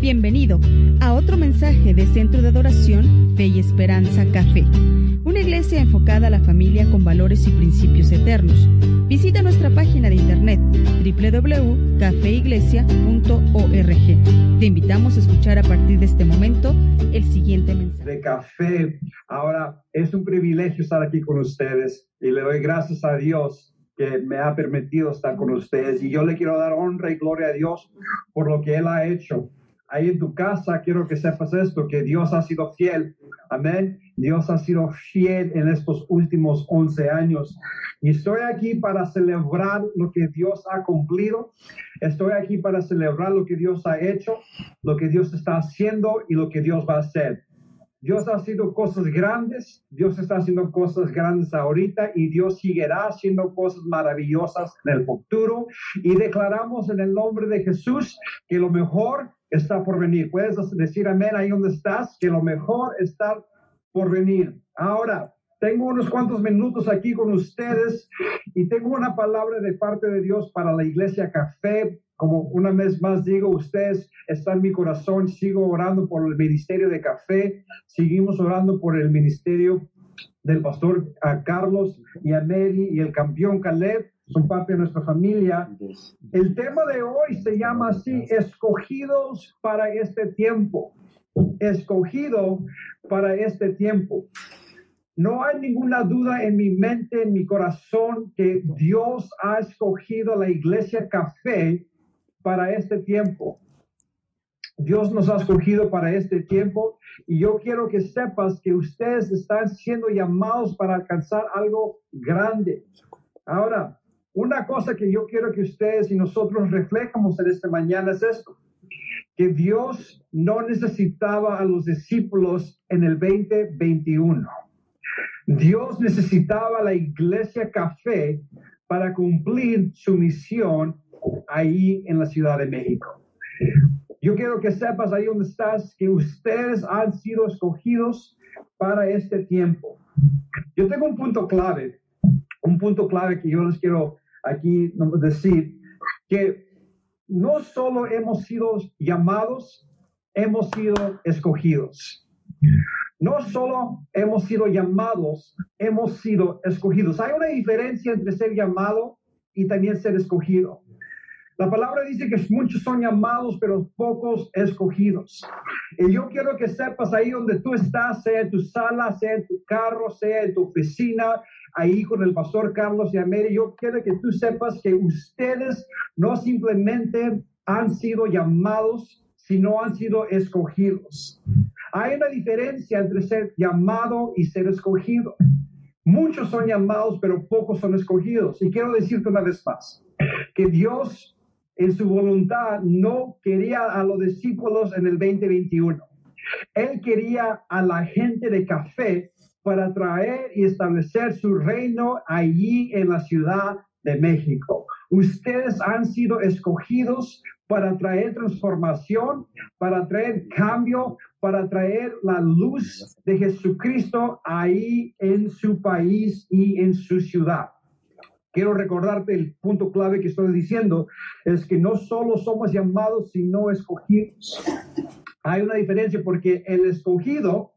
Bienvenido a otro mensaje de Centro de Adoración Fe y Esperanza Café, una iglesia enfocada a la familia con valores y principios eternos. Visita nuestra página de internet www.cafeiglesia.org. Te invitamos a escuchar a partir de este momento el siguiente mensaje. De café. Ahora es un privilegio estar aquí con ustedes y le doy gracias a Dios que me ha permitido estar con ustedes y yo le quiero dar honra y gloria a Dios por lo que Él ha hecho. Ahí en tu casa quiero que sepas esto, que Dios ha sido fiel. Amén. Dios ha sido fiel en estos últimos 11 años. Y estoy aquí para celebrar lo que Dios ha cumplido. Estoy aquí para celebrar lo que Dios ha hecho, lo que Dios está haciendo y lo que Dios va a hacer. Dios ha sido cosas grandes, Dios está haciendo cosas grandes ahorita y Dios seguirá haciendo cosas maravillosas en el futuro. Y declaramos en el nombre de Jesús que lo mejor está por venir. Puedes decir amén ahí donde estás, que lo mejor está por venir. Ahora, tengo unos cuantos minutos aquí con ustedes y tengo una palabra de parte de Dios para la iglesia Café como una vez más digo, ustedes están en mi corazón, sigo orando por el ministerio de café, seguimos orando por el ministerio del pastor a Carlos y a Mary y el campeón Caleb, son parte de nuestra familia. El tema de hoy se llama así, escogidos para este tiempo, escogido para este tiempo. No hay ninguna duda en mi mente, en mi corazón, que Dios ha escogido la iglesia café para este tiempo. Dios nos ha escogido para este tiempo y yo quiero que sepas que ustedes están siendo llamados para alcanzar algo grande. Ahora, una cosa que yo quiero que ustedes y nosotros reflejamos en esta mañana es esto, que Dios no necesitaba a los discípulos en el 2021. Dios necesitaba a la iglesia café para cumplir su misión ahí en la Ciudad de México. Yo quiero que sepas ahí donde estás que ustedes han sido escogidos para este tiempo. Yo tengo un punto clave, un punto clave que yo les quiero aquí decir, que no solo hemos sido llamados, hemos sido escogidos. No solo hemos sido llamados, hemos sido escogidos. Hay una diferencia entre ser llamado y también ser escogido. La palabra dice que muchos son llamados, pero pocos escogidos. Y yo quiero que sepas ahí donde tú estás, sea en tu sala, sea en tu carro, sea en tu oficina, ahí con el pastor Carlos y América, yo quiero que tú sepas que ustedes no simplemente han sido llamados, sino han sido escogidos. Hay una diferencia entre ser llamado y ser escogido. Muchos son llamados, pero pocos son escogidos. Y quiero decirte una vez más, que Dios en su voluntad no quería a los discípulos en el 2021. Él quería a la gente de café para traer y establecer su reino allí en la ciudad de México. Ustedes han sido escogidos para traer transformación, para traer cambio, para traer la luz de Jesucristo ahí en su país y en su ciudad quiero recordarte el punto clave que estoy diciendo, es que no solo somos llamados, sino escogidos. Hay una diferencia porque el escogido,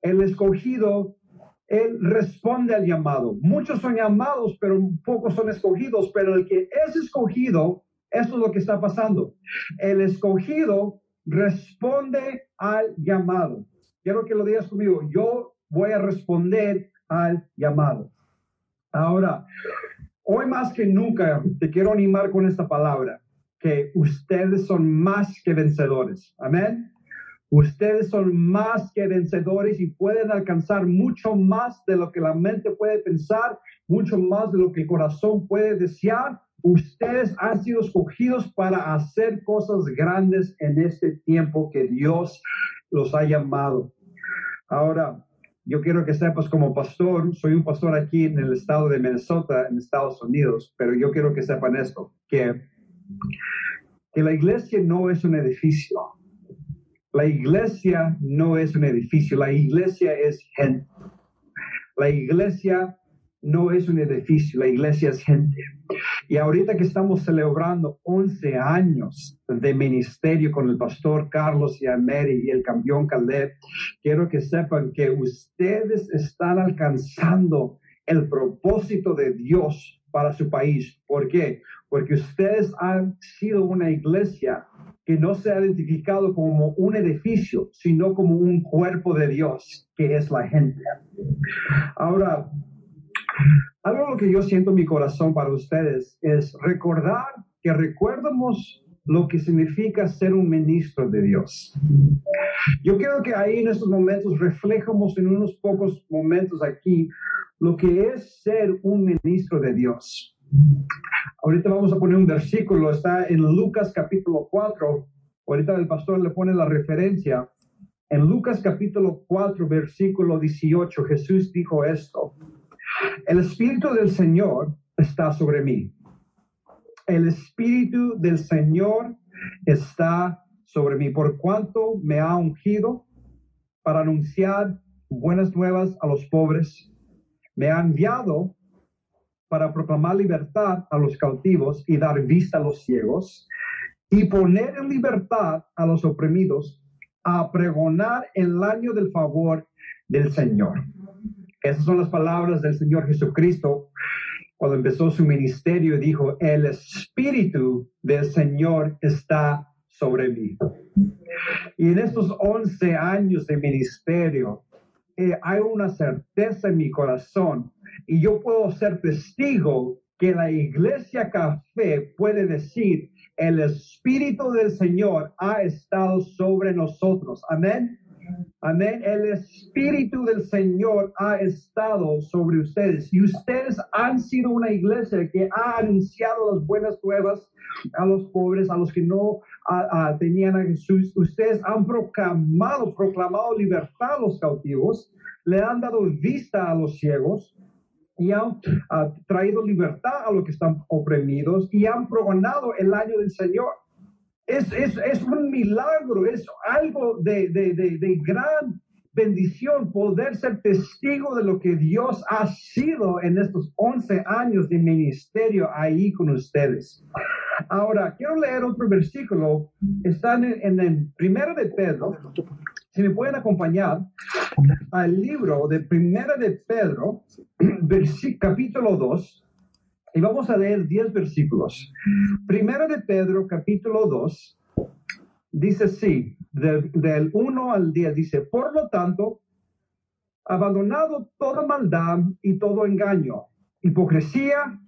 el escogido, él responde al llamado. Muchos son llamados, pero pocos son escogidos, pero el que es escogido, esto es lo que está pasando. El escogido responde al llamado. Quiero que lo digas conmigo, yo voy a responder al llamado. Ahora, Hoy más que nunca te quiero animar con esta palabra, que ustedes son más que vencedores. Amén. Ustedes son más que vencedores y pueden alcanzar mucho más de lo que la mente puede pensar, mucho más de lo que el corazón puede desear. Ustedes han sido escogidos para hacer cosas grandes en este tiempo que Dios los ha llamado. Ahora, yo quiero que sepas como pastor, soy un pastor aquí en el estado de Minnesota, en Estados Unidos, pero yo quiero que sepan esto, que, que la iglesia no es un edificio. La iglesia no es un edificio, la iglesia es gente. La iglesia no es un edificio, la iglesia es gente. Y ahorita que estamos celebrando 11 años de ministerio con el pastor Carlos y Ameri y el campeón Caleb, quiero que sepan que ustedes están alcanzando el propósito de Dios para su país. ¿Por qué? Porque ustedes han sido una iglesia que no se ha identificado como un edificio, sino como un cuerpo de Dios, que es la gente. Ahora, algo que yo siento en mi corazón para ustedes es recordar que recuerdemos lo que significa ser un ministro de Dios. Yo creo que ahí en estos momentos reflejamos en unos pocos momentos aquí lo que es ser un ministro de Dios. Ahorita vamos a poner un versículo, está en Lucas capítulo 4. Ahorita el pastor le pone la referencia. En Lucas capítulo 4, versículo 18, Jesús dijo esto. El Espíritu del Señor está sobre mí. El Espíritu del Señor está sobre mí, por cuanto me ha ungido para anunciar buenas nuevas a los pobres. Me ha enviado para proclamar libertad a los cautivos y dar vista a los ciegos y poner en libertad a los oprimidos, a pregonar el año del favor del Señor. Esas son las palabras del Señor Jesucristo cuando empezó su ministerio y dijo, el Espíritu del Señor está sobre mí. Y en estos 11 años de ministerio, eh, hay una certeza en mi corazón y yo puedo ser testigo que la iglesia café puede decir, el Espíritu del Señor ha estado sobre nosotros. Amén. Amén. El Espíritu del Señor ha estado sobre ustedes y ustedes han sido una iglesia que ha anunciado las buenas nuevas a los pobres, a los que no tenían a Jesús. Ustedes han proclamado, proclamado libertad a los cautivos, le han dado vista a los ciegos y han traído libertad a los que están oprimidos y han progonado el año del Señor. Es, es, es un milagro, es algo de, de, de, de, gran bendición poder ser testigo de lo que Dios ha sido en estos 11 años de ministerio ahí con ustedes. Ahora, quiero leer otro versículo. Está en, en el primero de Pedro. Si me pueden acompañar al libro de Primera de Pedro, capítulo 2, y vamos a leer 10 versículos. Primera de Pedro, capítulo 2, dice así, del, del 1 al 10, dice, por lo tanto, abandonado toda maldad y todo engaño, hipocresía,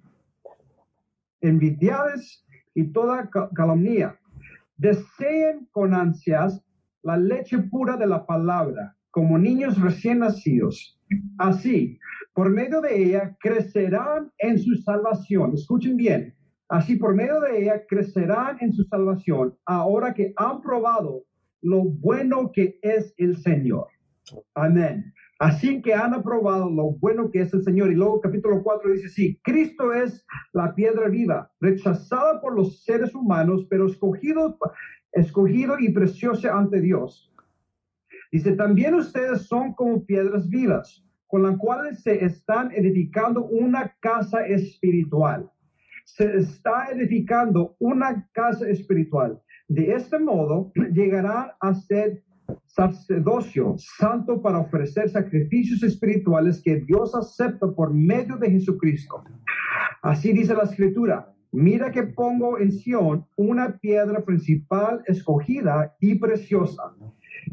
envidiades y toda calumnia, deseen con ansias la leche pura de la palabra, como niños recién nacidos. Así, por medio de ella, crecerán en su salvación. Escuchen bien. Así, por medio de ella, crecerán en su salvación, ahora que han probado lo bueno que es el Señor. Amén. Así que han aprobado lo bueno que es el Señor. Y luego capítulo 4 dice, sí, Cristo es la piedra viva, rechazada por los seres humanos, pero escogido escogido y precioso ante Dios. Dice, también ustedes son como piedras vivas, con las cuales se están edificando una casa espiritual. Se está edificando una casa espiritual. De este modo, llegará a ser sacerdocio santo para ofrecer sacrificios espirituales que Dios acepta por medio de Jesucristo. Así dice la escritura Mira que pongo en Sión una piedra principal escogida y preciosa,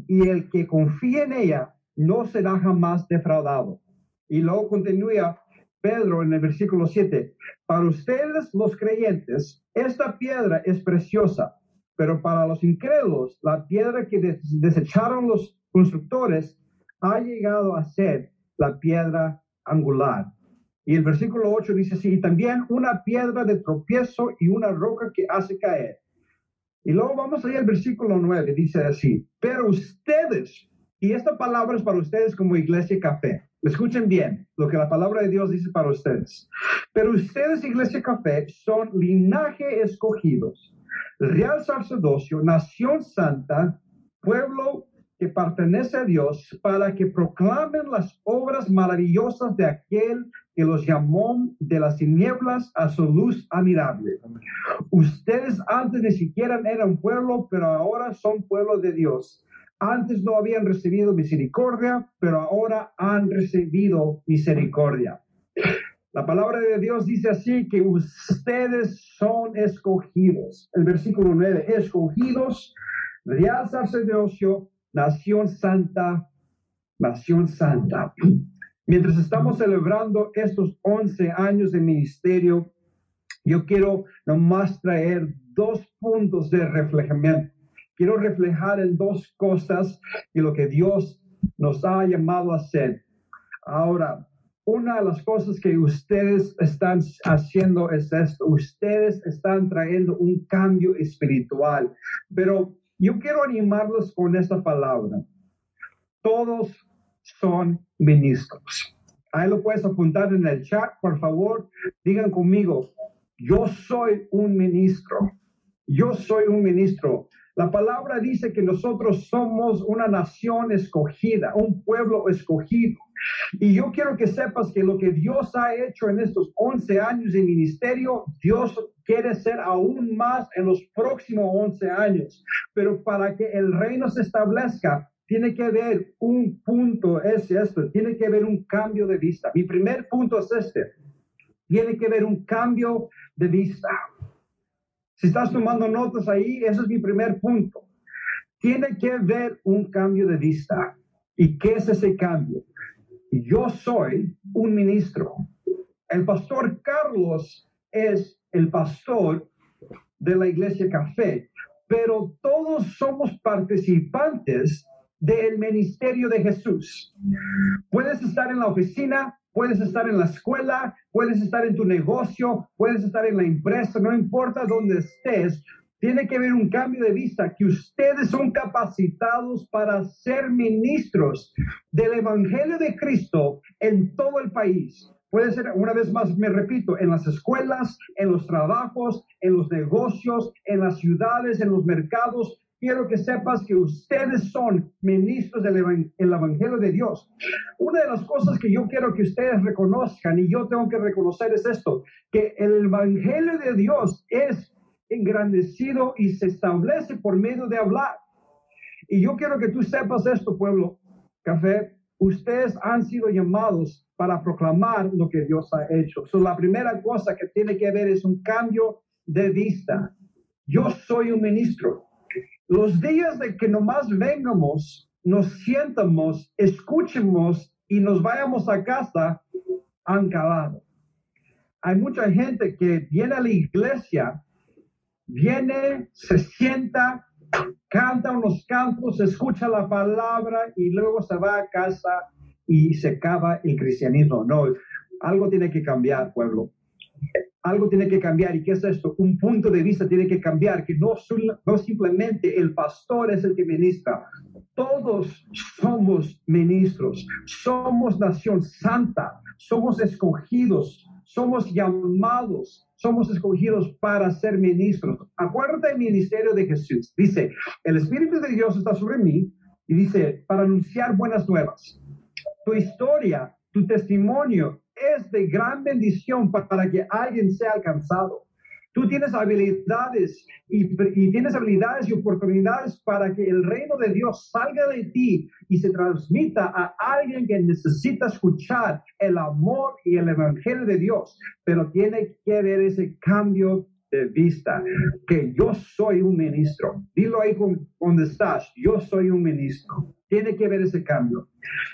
y el que confía en ella no será jamás defraudado. Y luego continúa Pedro en el versículo 7, para ustedes los creyentes, esta piedra es preciosa, pero para los incrédulos, la piedra que desecharon los constructores ha llegado a ser la piedra angular y el versículo 8 dice así, y también una piedra de tropiezo y una roca que hace caer. Y luego vamos a ir al versículo 9, dice así, pero ustedes, y esta palabra es para ustedes como iglesia café, escuchen bien lo que la palabra de Dios dice para ustedes, pero ustedes, iglesia café, son linaje escogidos, real sacerdocio, nación santa, pueblo que pertenece a Dios para que proclamen las obras maravillosas de aquel que los llamó de las tinieblas a su luz admirable. Ustedes antes ni siquiera eran pueblo, pero ahora son pueblo de Dios. Antes no habían recibido misericordia, pero ahora han recibido misericordia. La palabra de Dios dice así que ustedes son escogidos. El versículo 9, escogidos, real sacerdocio, nación santa, nación santa. Mientras estamos celebrando estos 11 años de ministerio, yo quiero nomás traer dos puntos de reflejamiento. Quiero reflejar en dos cosas y lo que Dios nos ha llamado a hacer. Ahora, una de las cosas que ustedes están haciendo es esto. Ustedes están trayendo un cambio espiritual. Pero yo quiero animarlos con esta palabra. Todos son ministros. Ahí lo puedes apuntar en el chat, por favor. Digan conmigo, yo soy un ministro. Yo soy un ministro. La palabra dice que nosotros somos una nación escogida, un pueblo escogido. Y yo quiero que sepas que lo que Dios ha hecho en estos 11 años de ministerio, Dios quiere ser aún más en los próximos 11 años. Pero para que el reino se establezca, tiene que haber un punto, es esto, tiene que haber un cambio de vista. Mi primer punto es este, tiene que haber un cambio de vista. Si estás tomando notas ahí, ese es mi primer punto. Tiene que haber un cambio de vista. ¿Y qué es ese cambio? Yo soy un ministro. El pastor Carlos es el pastor de la iglesia Café, pero todos somos participantes del ministerio de Jesús. Puedes estar en la oficina, puedes estar en la escuela, puedes estar en tu negocio, puedes estar en la empresa, no importa dónde estés, tiene que haber un cambio de vista, que ustedes son capacitados para ser ministros del Evangelio de Cristo en todo el país. Puede ser, una vez más, me repito, en las escuelas, en los trabajos, en los negocios, en las ciudades, en los mercados, quiero que sepas que ustedes son ministros del Evangelio de Dios. Una de las cosas que yo quiero que ustedes reconozcan y yo tengo que reconocer es esto, que el Evangelio de Dios es engrandecido y se establece por medio de hablar. Y yo quiero que tú sepas esto, pueblo, café, ustedes han sido llamados para proclamar lo que Dios ha hecho. So, la primera cosa que tiene que haber es un cambio de vista. Yo soy un ministro. Los días de que nomás vengamos, nos sientamos, escuchemos y nos vayamos a casa han calado. Hay mucha gente que viene a la iglesia, viene, se sienta, canta unos cantos, escucha la palabra y luego se va a casa y se acaba el cristianismo. No, algo tiene que cambiar, pueblo algo tiene que cambiar. ¿Y qué es esto? Un punto de vista tiene que cambiar, que no, no simplemente el pastor es el que ministra. Todos somos ministros, somos nación santa, somos escogidos, somos llamados, somos escogidos para ser ministros. Acuérdate del ministerio de Jesús. Dice, el Espíritu de Dios está sobre mí y dice, para anunciar buenas nuevas. Tu historia, tu testimonio es de gran bendición para que alguien sea alcanzado. Tú tienes habilidades y, tienes habilidades y oportunidades para que el reino de Dios salga de ti y se transmita a alguien que necesita escuchar el amor y el evangelio de Dios. Pero tiene que haber ese cambio de vista, que yo soy un ministro. Dilo ahí donde estás, yo soy un ministro. Tiene que haber ese cambio.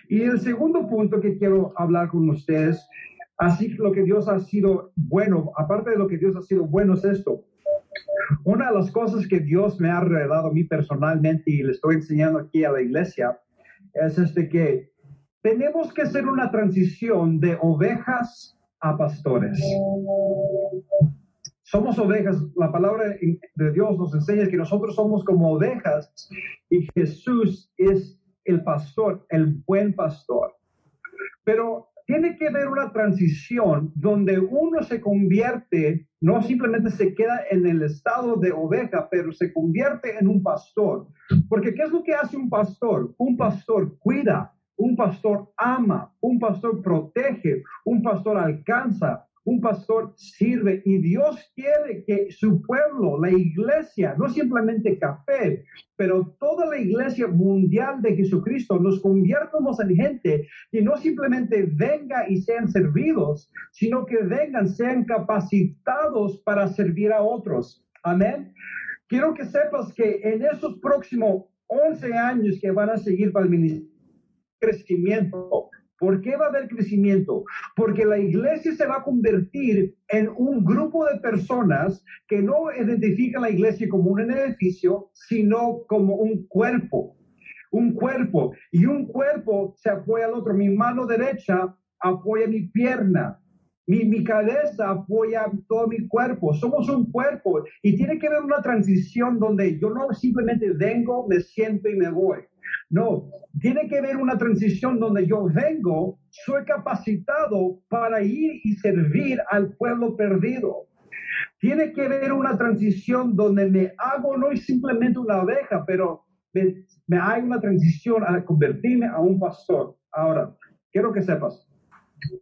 Y el segundo punto que quiero hablar con ustedes, así lo que Dios ha sido bueno, aparte de lo que Dios ha sido bueno es esto. Una de las cosas que Dios me ha revelado a mí personalmente y le estoy enseñando aquí a la iglesia es este que tenemos que hacer una transición de ovejas a pastores. Somos ovejas. La palabra de Dios nos enseña que nosotros somos como ovejas y Jesús es el pastor, el buen pastor. Pero tiene que haber una transición donde uno se convierte, no simplemente se queda en el estado de oveja, pero se convierte en un pastor. Porque ¿qué es lo que hace un pastor? Un pastor cuida, un pastor ama, un pastor protege, un pastor alcanza, un pastor sirve y Dios quiere que su pueblo, la iglesia, no simplemente café, pero toda la iglesia mundial de Jesucristo nos conviertamos en gente que no simplemente venga y sean servidos, sino que vengan, sean capacitados para servir a otros. Amén. Quiero que sepas que en esos próximos 11 años que van a seguir para el ministerio, crecimiento, ¿Por qué va a haber crecimiento? Porque la iglesia se va a convertir en un grupo de personas que no identifican la iglesia como un edificio, sino como un cuerpo. Un cuerpo. Y un cuerpo se apoya al otro. Mi mano derecha apoya mi pierna. Mi, mi, cabeza apoya todo mi cuerpo. Somos un cuerpo y tiene que haber una transición donde yo no simplemente vengo, me siento y me voy. No, tiene que haber una transición donde yo vengo, soy capacitado para ir y servir al pueblo perdido. Tiene que haber una transición donde me hago no es simplemente una abeja, pero me, hay una transición a convertirme a un pastor. Ahora, quiero que sepas,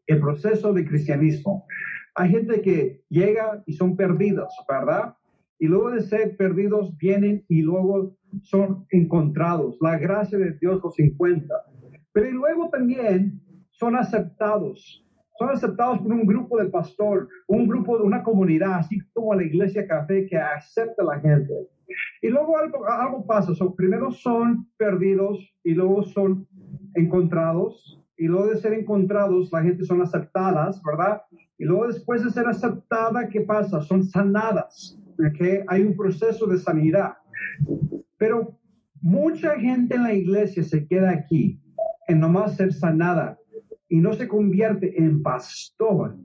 el proceso de cristianismo. Hay gente que llega y son perdidos, ¿verdad? Y luego de ser perdidos vienen y luego son encontrados. La gracia de Dios los encuentra. Pero luego también son aceptados. Son aceptados por un grupo de pastor, un grupo de una comunidad, así como la iglesia café que acepta a la gente. Y luego algo, algo pasa. primero son perdidos y luego son encontrados. Y luego de ser encontrados, la gente son aceptadas, ¿verdad? Y luego después de ser aceptada, ¿qué pasa? Son sanadas. ¿okay? Hay un proceso de sanidad. Pero mucha gente en la iglesia se queda aquí en nomás ser sanada y no se convierte en pastor,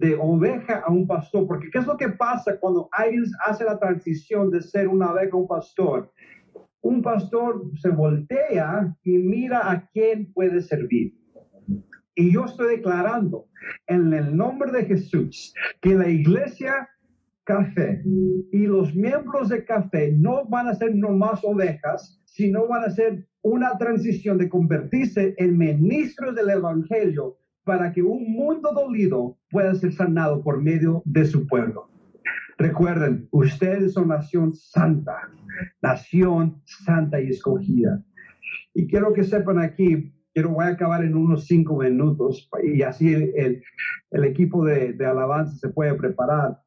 de oveja a un pastor. Porque ¿qué es lo que pasa cuando alguien hace la transición de ser una oveja a un pastor? Un pastor se voltea y mira a quién puede servir. Y yo estoy declarando en el nombre de Jesús que la iglesia café. Y los miembros de café no van a ser nomás ovejas, sino van a ser una transición de convertirse en ministros del Evangelio para que un mundo dolido pueda ser sanado por medio de su pueblo. Recuerden, ustedes son nación santa, nación santa y escogida. Y quiero que sepan aquí, quiero voy a acabar en unos cinco minutos y así el, el, equipo de, de alabanza se puede preparar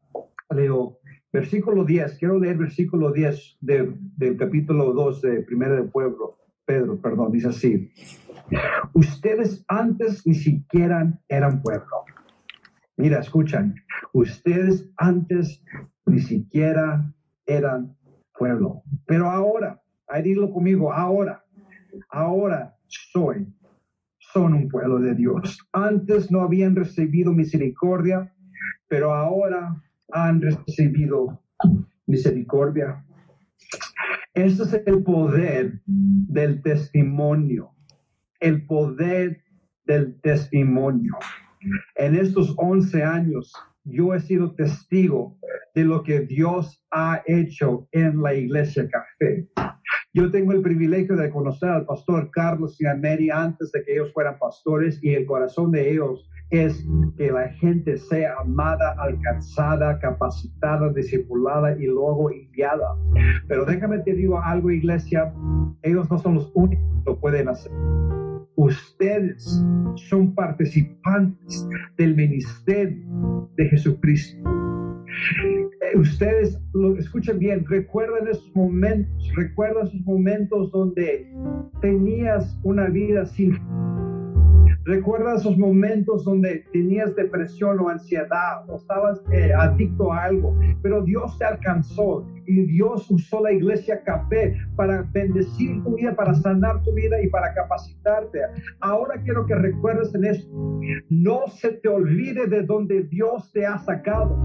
leo versículo 10, quiero leer versículo 10 del capítulo 2 de Primera del Pueblo, Pedro, perdón, dice así, ustedes antes ni siquiera eran pueblo. Mira, escuchan, ustedes antes ni siquiera eran pueblo, pero ahora, ahí dilo conmigo, ahora, ahora soy, son un pueblo de Dios. Antes no habían recibido misericordia, pero ahora han recibido misericordia. Este es el poder del testimonio, el poder del testimonio. En estos 11 años, yo he sido testigo de lo que Dios ha hecho en la iglesia café. Yo tengo el privilegio de conocer al pastor Carlos y a Mary antes de que ellos fueran pastores y el corazón de ellos es que la gente sea amada, alcanzada, capacitada, discipulada y luego enviada. Pero déjame te digo algo, iglesia, ellos no son los únicos que lo pueden hacer. Ustedes son participantes del ministerio de Jesucristo. Eh, ustedes lo escuchen bien, recuerden esos momentos, recuerden esos momentos donde tenías una vida sin Recuerda esos momentos donde tenías depresión o ansiedad o estabas eh, adicto a algo, pero Dios te alcanzó y Dios usó la iglesia café para bendecir tu vida, para sanar tu vida y para capacitarte. Ahora quiero que recuerdes en esto, no se te olvide de donde Dios te ha sacado.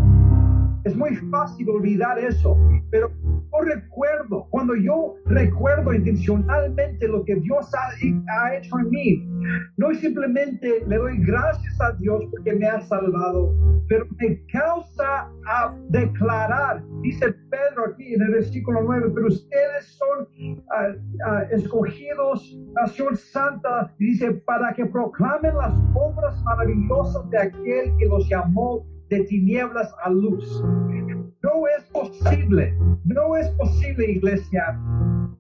Es muy fácil olvidar eso, pero yo recuerdo, cuando yo recuerdo intencionalmente lo que Dios ha, ha hecho en mí, no simplemente le doy gracias a Dios porque me ha salvado, pero me causa a declarar, dice Pedro aquí en el versículo 9, pero ustedes son uh, uh, escogidos, nación santa, dice, para que proclamen las obras maravillosas de aquel que los llamó de tinieblas a luz. No es posible, no es posible, iglesia,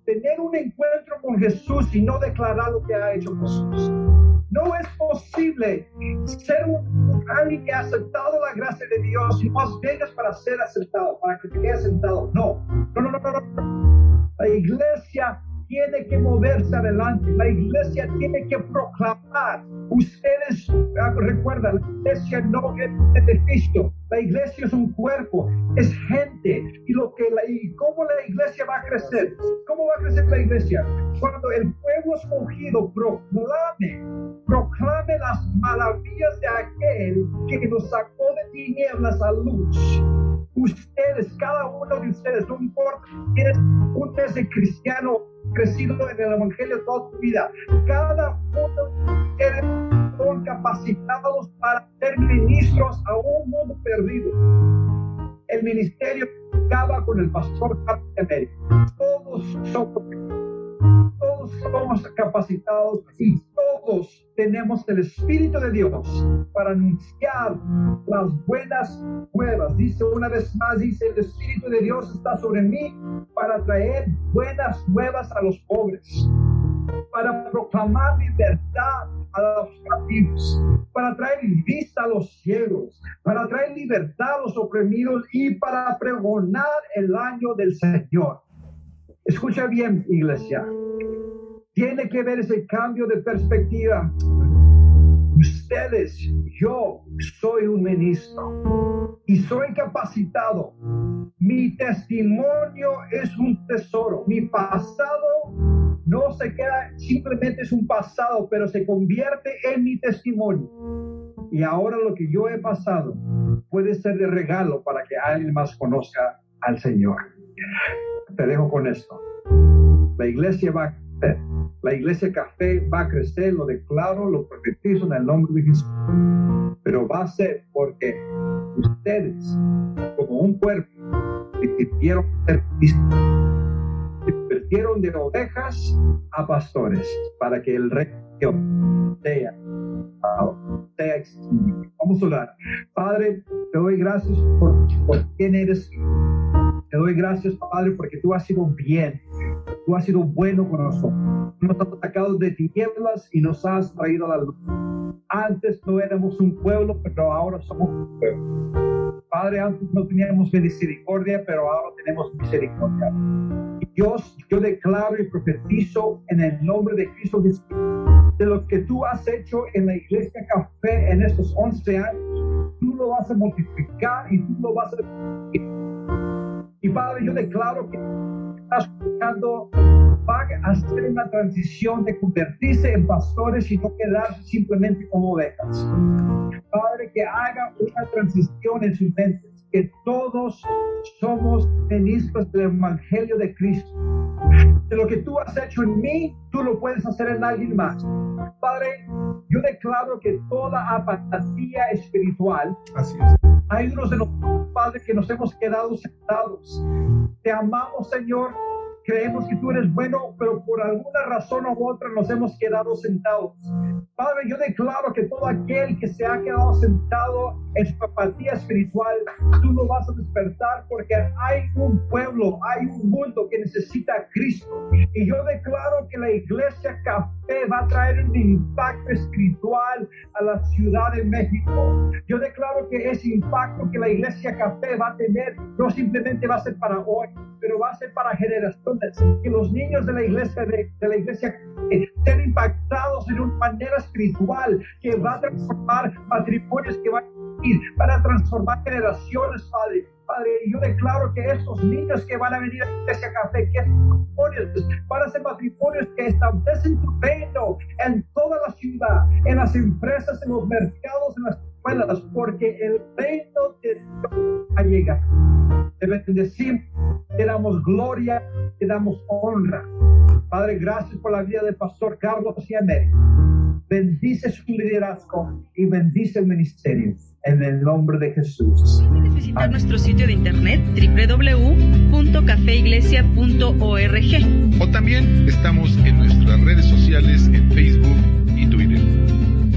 tener un encuentro con Jesús y no declarar lo que ha hecho Jesús. No es posible ser un, alguien que ha aceptado la gracia de Dios y más vengas para ser aceptado, para que te quedes sentado. No, no, no, no, no. no. La iglesia tiene que moverse adelante, la iglesia tiene que proclamar. Ustedes ah, recuerdan, la iglesia no es un edificio, la iglesia es un cuerpo, es gente. Y, lo que la, y cómo la iglesia va a crecer, cómo va a crecer la iglesia. Cuando el pueblo escogido proclame, proclame las maravillas de aquel que nos sacó de tinieblas a luz ustedes, cada uno de ustedes, no importa si eres un ese cristiano crecido en el Evangelio toda tu vida, cada uno son capacitados para ser ministros a un mundo perdido. El ministerio acaba con el pastor de Todos somos todos somos capacitados y todos tenemos el Espíritu de Dios para anunciar las buenas nuevas. Dice una vez más, dice, el Espíritu de Dios está sobre mí para traer buenas nuevas a los pobres, para proclamar libertad a los cautivos, para traer vista a los ciegos, para traer libertad a los oprimidos y para pregonar el año del Señor. Escucha bien, iglesia. Tiene que ver ese cambio de perspectiva. Ustedes, yo soy un ministro y soy capacitado. Mi testimonio es un tesoro. Mi pasado no se queda, simplemente es un pasado, pero se convierte en mi testimonio. Y ahora lo que yo he pasado puede ser de regalo para que alguien más conozca al Señor. Te dejo con esto. La iglesia va a crecer. La iglesia café va a crecer, lo declaro, lo profetizo en el nombre de Jesús. Pero va a ser porque ustedes, como un cuerpo, decidieron ser se convirtieron de ovejas a pastores para que el reino sea, sea Vamos a orar. Padre, te doy gracias por, por quién eres te doy gracias, Padre, porque tú has sido bien, tú has sido bueno con nosotros. Nos has sacado de tinieblas y nos has traído a la luz. Antes no éramos un pueblo, pero ahora somos un pueblo. Padre, antes no teníamos misericordia, pero ahora tenemos misericordia. Dios, yo declaro y profetizo en el nombre de Cristo Jesús de lo que tú has hecho en la iglesia café en estos 11 años, tú lo vas a multiplicar y tú lo vas a y Padre, yo declaro que estás buscando va a hacer una transición de convertirse en pastores y no quedarse simplemente como ovejas. Padre, que haga una transición en sus mentes, que todos somos ministros del Evangelio de Cristo. De lo que tú has hecho en mí, tú lo puedes hacer en alguien más. Padre, yo declaro que toda apatía espiritual, Así es. Hay unos de nosotros, Padre, que nos hemos quedado sentados. Te amamos, Señor, creemos que tú eres bueno, pero por alguna razón u otra nos hemos quedado sentados. Padre, yo declaro que todo aquel que se ha quedado sentado en su apatía espiritual, tú lo vas a despertar porque hay un pueblo, hay un mundo que necesita a Cristo. Y yo declaro que la iglesia café va a traer un impacto espiritual a la Ciudad de México. Yo declaro que ese impacto que la iglesia café va a tener no simplemente va a ser para hoy, pero va a ser para generaciones. Que los niños de la iglesia, de, la iglesia, estén impactados en una manera espiritual que va a transformar matrimonios que van a ir, para transformar generaciones, Padre. Padre, yo declaro que estos niños que van a venir a la café, que matrimonios van a ser matrimonios que establecen tu reino en toda la ciudad, en las empresas, en los mercados, en las escuelas, porque el reino de Dios ha llegado. Te bendecimos, te damos gloria, te damos honra. Padre, gracias por la vida del pastor Carlos y América. Bendice su liderazgo y bendice el ministerio. En el nombre de Jesús. Puedes visitar nuestro sitio de internet www.cafeiglesia.org. O también estamos en nuestras redes sociales en Facebook y Twitter.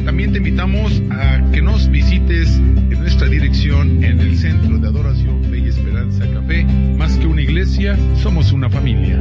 También te invitamos a que nos visites en nuestra dirección en el Centro de Adoración Fe y Esperanza Café. Más que una iglesia, somos una familia.